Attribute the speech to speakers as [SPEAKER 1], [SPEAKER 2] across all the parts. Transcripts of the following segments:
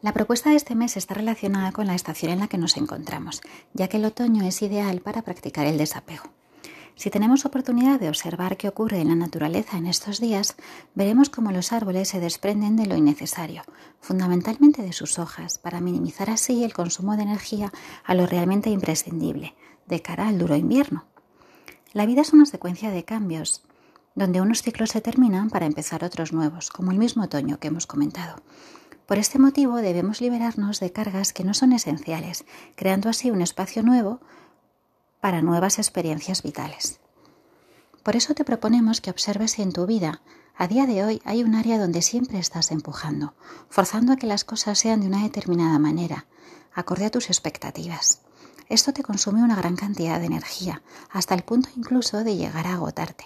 [SPEAKER 1] La propuesta de este mes está relacionada con la estación en la que nos encontramos, ya que el otoño es ideal para practicar el desapego. Si tenemos oportunidad de observar qué ocurre en la naturaleza en estos días, veremos cómo los árboles se desprenden de lo innecesario, fundamentalmente de sus hojas, para minimizar así el consumo de energía a lo realmente imprescindible, de cara al duro invierno. La vida es una secuencia de cambios, donde unos ciclos se terminan para empezar otros nuevos, como el mismo otoño que hemos comentado. Por este motivo debemos liberarnos de cargas que no son esenciales, creando así un espacio nuevo para nuevas experiencias vitales. Por eso te proponemos que observes si en tu vida a día de hoy hay un área donde siempre estás empujando, forzando a que las cosas sean de una determinada manera, acorde a tus expectativas. Esto te consume una gran cantidad de energía, hasta el punto incluso de llegar a agotarte.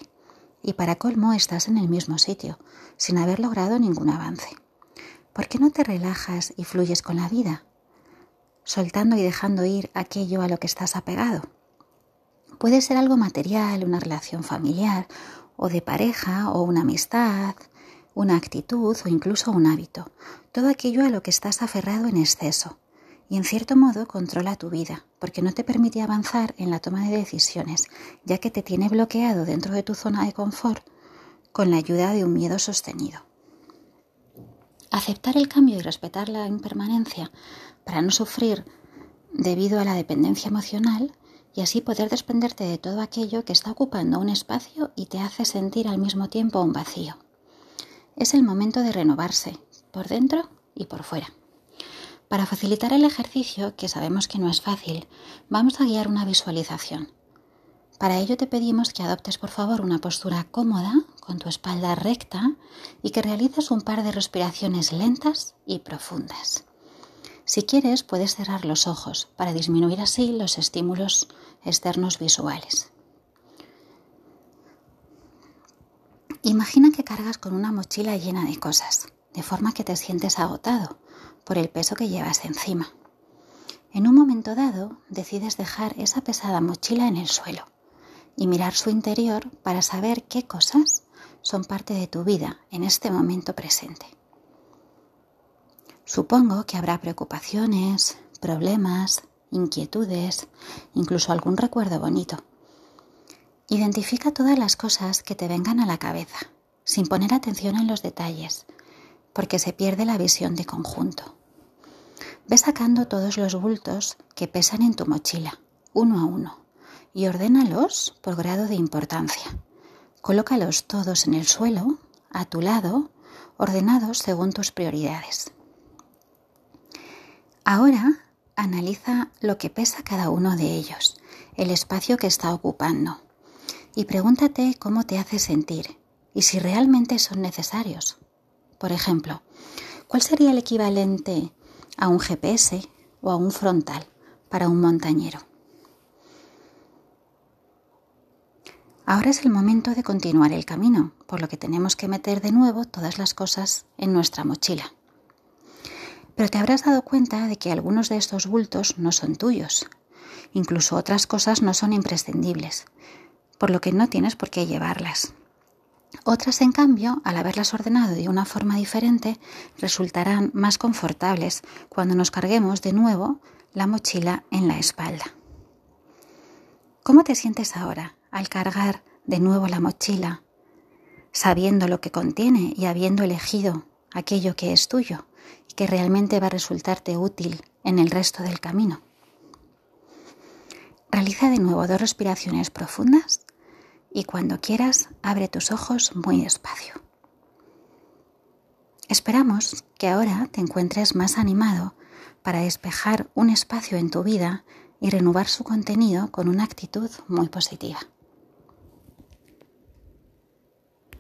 [SPEAKER 1] Y para colmo estás en el mismo sitio, sin haber logrado ningún avance. ¿Por qué no te relajas y fluyes con la vida? Soltando y dejando ir aquello a lo que estás apegado. Puede ser algo material, una relación familiar o de pareja o una amistad, una actitud o incluso un hábito. Todo aquello a lo que estás aferrado en exceso y en cierto modo controla tu vida, porque no te permite avanzar en la toma de decisiones, ya que te tiene bloqueado dentro de tu zona de confort con la ayuda de un miedo sostenido. Aceptar el cambio y respetar la impermanencia para no sufrir debido a la dependencia emocional y así poder desprenderte de todo aquello que está ocupando un espacio y te hace sentir al mismo tiempo un vacío. Es el momento de renovarse, por dentro y por fuera. Para facilitar el ejercicio, que sabemos que no es fácil, vamos a guiar una visualización. Para ello te pedimos que adoptes por favor una postura cómoda, con tu espalda recta y que realices un par de respiraciones lentas y profundas. Si quieres, puedes cerrar los ojos para disminuir así los estímulos externos visuales. Imagina que cargas con una mochila llena de cosas, de forma que te sientes agotado por el peso que llevas encima. En un momento dado, decides dejar esa pesada mochila en el suelo y mirar su interior para saber qué cosas son parte de tu vida en este momento presente. Supongo que habrá preocupaciones, problemas, inquietudes, incluso algún recuerdo bonito. Identifica todas las cosas que te vengan a la cabeza, sin poner atención en los detalles, porque se pierde la visión de conjunto. Ve sacando todos los bultos que pesan en tu mochila, uno a uno y ordénalos por grado de importancia. Colócalos todos en el suelo, a tu lado, ordenados según tus prioridades. Ahora analiza lo que pesa cada uno de ellos, el espacio que está ocupando, y pregúntate cómo te hace sentir y si realmente son necesarios. Por ejemplo, ¿cuál sería el equivalente a un GPS o a un frontal para un montañero? Ahora es el momento de continuar el camino, por lo que tenemos que meter de nuevo todas las cosas en nuestra mochila. Pero te habrás dado cuenta de que algunos de estos bultos no son tuyos. Incluso otras cosas no son imprescindibles, por lo que no tienes por qué llevarlas. Otras, en cambio, al haberlas ordenado de una forma diferente, resultarán más confortables cuando nos carguemos de nuevo la mochila en la espalda. ¿Cómo te sientes ahora? Al cargar de nuevo la mochila, sabiendo lo que contiene y habiendo elegido aquello que es tuyo y que realmente va a resultarte útil en el resto del camino. Realiza de nuevo dos respiraciones profundas y cuando quieras abre tus ojos muy despacio. Esperamos que ahora te encuentres más animado para despejar un espacio en tu vida y renovar su contenido con una actitud muy positiva.